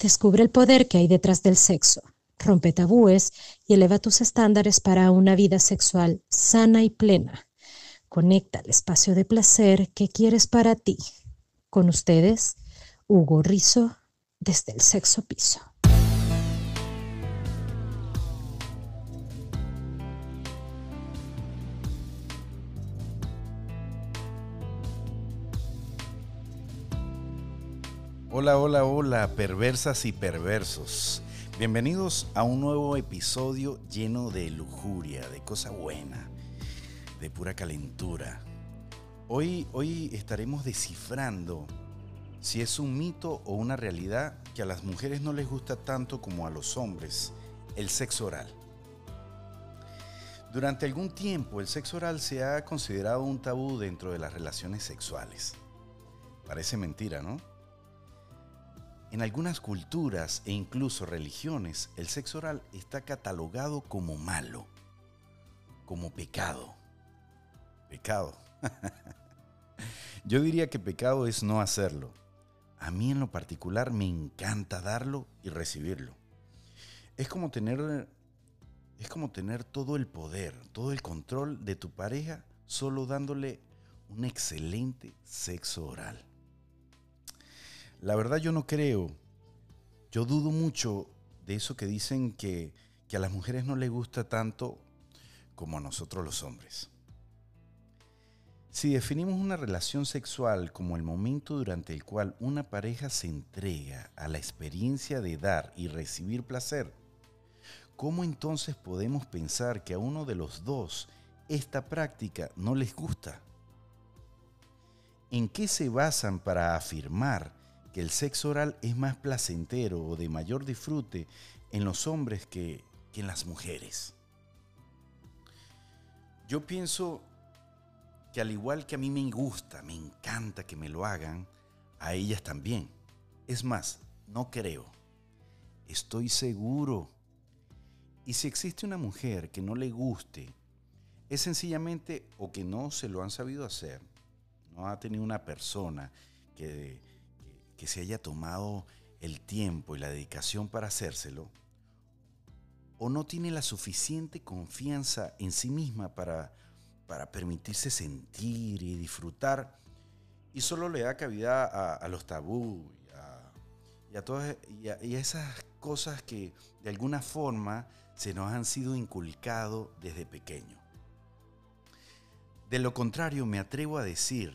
Descubre el poder que hay detrás del sexo. Rompe tabúes y eleva tus estándares para una vida sexual sana y plena. Conecta el espacio de placer que quieres para ti. Con ustedes, Hugo Rizo, desde el sexo piso. Hola, hola, hola, perversas y perversos. Bienvenidos a un nuevo episodio lleno de lujuria, de cosa buena, de pura calentura. Hoy, hoy estaremos descifrando si es un mito o una realidad que a las mujeres no les gusta tanto como a los hombres, el sexo oral. Durante algún tiempo el sexo oral se ha considerado un tabú dentro de las relaciones sexuales. Parece mentira, ¿no? En algunas culturas e incluso religiones, el sexo oral está catalogado como malo, como pecado. Pecado. Yo diría que pecado es no hacerlo. A mí en lo particular me encanta darlo y recibirlo. Es como tener es como tener todo el poder, todo el control de tu pareja solo dándole un excelente sexo oral. La verdad yo no creo, yo dudo mucho de eso que dicen que, a las mujeres no les gusta tanto como a nosotros los hombres. Si definimos una relación sexual como el momento durante el cual una pareja se entrega a la experiencia de dar y recibir placer, ¿cómo entonces podemos pensar que a uno de los dos esta práctica no les gusta? ¿En qué se basan para afirmar que el sexo oral es más placentero o de mayor disfrute en los hombres que, en las mujeres. Yo pienso que al igual que a mí me gusta, me encanta que me lo hagan, a ellas también. Es más, no creo. Estoy seguro. Y si existe una mujer que no le guste, es sencillamente o que no se lo han sabido hacer, no ha tenido una persona que que se haya tomado el tiempo y la dedicación para hacérselo, o no tiene la suficiente confianza en sí misma para, para permitirse sentir y disfrutar, y solo le da cabida a, los tabú y a, todas, y a esas cosas que de alguna forma se nos han sido inculcado desde pequeño. De lo contrario, me atrevo a decir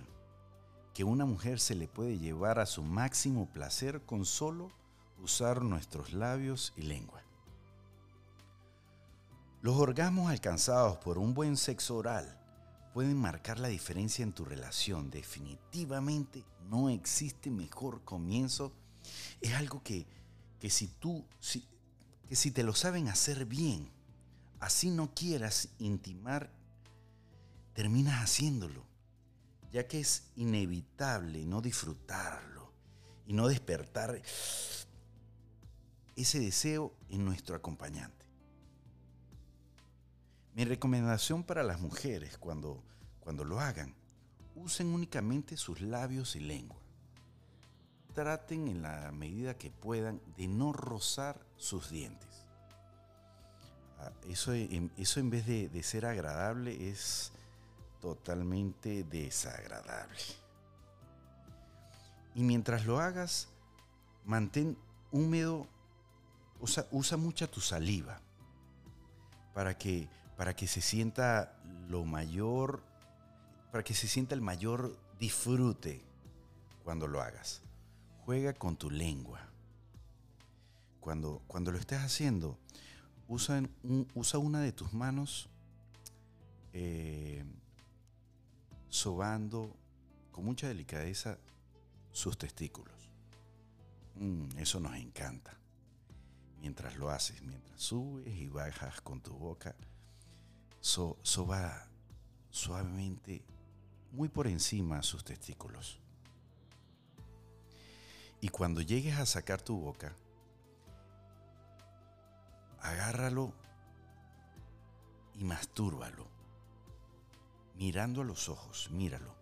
que una mujer se le puede llevar a su máximo placer con solo usar nuestros labios y lengua. Los orgasmos alcanzados por un buen sexo oral pueden marcar la diferencia en tu relación. Definitivamente no existe mejor comienzo. Es algo que, si tú, si, que si te lo saben hacer bien, así no quieras intimar, terminas haciéndolo ya que es inevitable no disfrutarlo y no despertar ese deseo en nuestro acompañante. Mi recomendación para las mujeres cuando, cuando lo hagan, usen únicamente sus labios y lengua. Traten en la medida que puedan de no rozar sus dientes. Ah, eso, eso en vez de, de ser agradable es totalmente desagradable. Y mientras lo hagas, mantén húmedo, usa, usa mucha tu saliva para que, para que se sienta lo mayor, para que se sienta el mayor disfrute cuando lo hagas. Juega con tu lengua. Cuando, cuando lo estés haciendo, usa, usa una de tus manos eh, sobando con mucha delicadeza sus testículos. Mm, eso nos encanta. Mientras lo haces, mientras subes y bajas con tu boca, soba suavemente muy por encima sus testículos. Y cuando llegues a sacar tu boca, agárralo y mastúrbalo mirando a los ojos, míralo,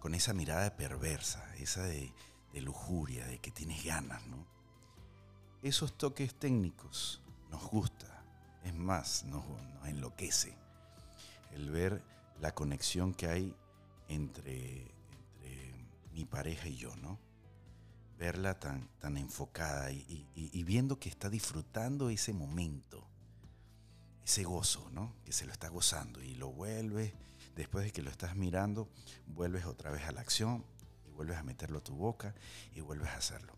con esa mirada perversa, esa de, lujuria, de que tienes ganas, ¿no? esos toques técnicos nos gusta, es más, nos, enloquece el ver la conexión que hay entre, mi pareja y yo, ¿no? Verla tan, tan enfocada y, viendo que está disfrutando ese momento, ese gozo, ¿no? Que se lo está gozando y lo vuelves, después de que lo estás mirando, vuelves otra vez a la acción y vuelves a meterlo a tu boca y vuelves a hacerlo.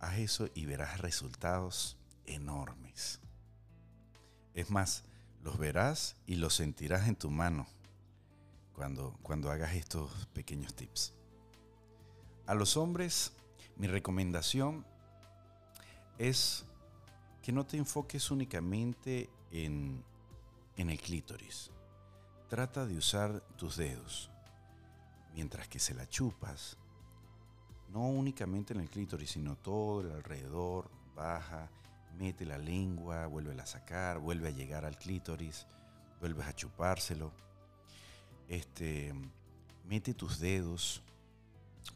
Haz eso y verás resultados enormes. Es más, los verás y los sentirás en tu mano cuando, cuando hagas estos pequeños tips. A los hombres, mi recomendación es que no te enfoques únicamente en, en el clítoris. Trata de usar tus dedos. Mientras que se la chupas, no únicamente en el clítoris, sino todo el alrededor, baja, mete la lengua, vuelve a sacar, vuelve a llegar al clítoris, vuelves a chupárselo. Este, mete tus dedos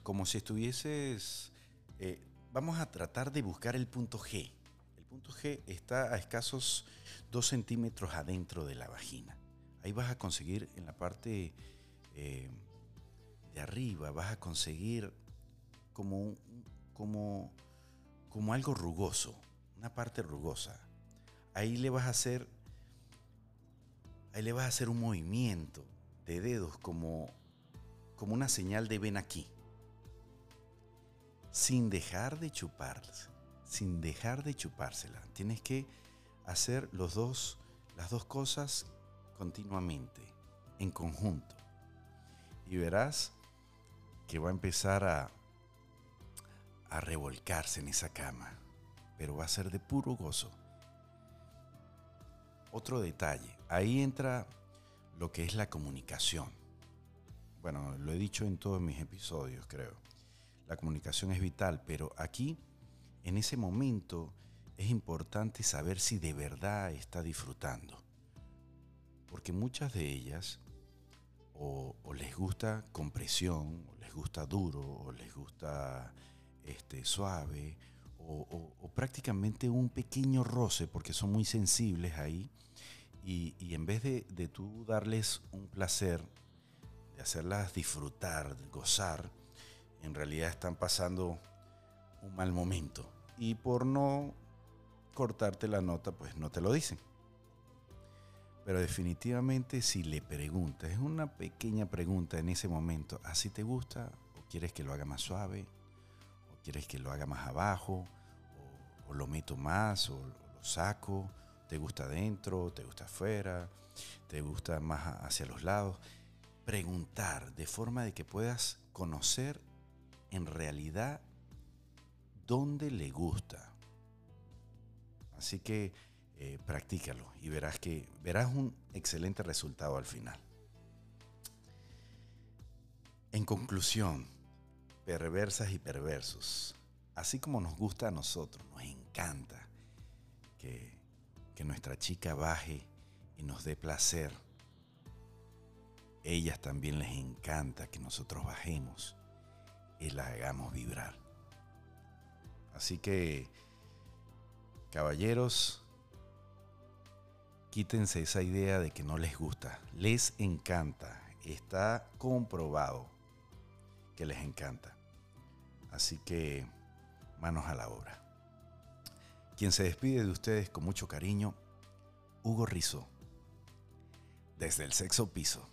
como si estuvieses... Eh, vamos a tratar de buscar el punto G. Punto está a escasos 2 centímetros adentro de la vagina. Ahí vas a conseguir en la parte eh, de arriba, vas a conseguir como, como, como algo rugoso, una parte rugosa. Ahí le vas a hacer, ahí le vas a hacer un movimiento de dedos como, como una señal de ven aquí. Sin dejar de chuparse, sin dejar de chupársela. Tienes que hacer los dos, las dos cosas continuamente, en conjunto. Y verás que va a empezar a, a revolcarse en esa cama, pero va a ser de puro gozo. Otro detalle, ahí entra lo que es la comunicación. Bueno, lo he dicho en todos mis episodios, creo. La comunicación es vital, pero aquí, en ese momento, es importante saber si de verdad está disfrutando. Porque muchas de ellas o, les gusta compresión, o les gusta duro, o les gusta este, suave o, prácticamente un pequeño roce porque son muy sensibles ahí y, en vez de, de, tú darles un placer, de hacerlas disfrutar, gozar, en realidad están pasando un mal momento y por no cortarte la nota pues no te lo dicen. Pero definitivamente si le preguntas, es una pequeña pregunta en ese momento, ¿así te gusta? ¿O quieres que lo haga más suave? ¿Quieres que lo haga más abajo? ¿O, lo meto más? ¿O lo saco? ¿Te gusta adentro? ¿Te gusta afuera? ¿Te gusta más hacia los lados? Preguntar de forma de que puedas conocer en realidad dónde le gusta. Así que eh, practícalo y verás que verás un excelente resultado al final. En conclusión, perversas y perversos. Así como nos gusta a nosotros, nos encanta que, que nuestra chica baje y nos dé placer. Ellas también les encanta que nosotros bajemos y la hagamos vibrar. Así que, caballeros, quítense esa idea de que no les gusta. Les encanta. Está comprobado que les encanta. Así que manos a la obra. Quien se despide de ustedes con mucho cariño, Hugo Rizzo, desde el sexo piso.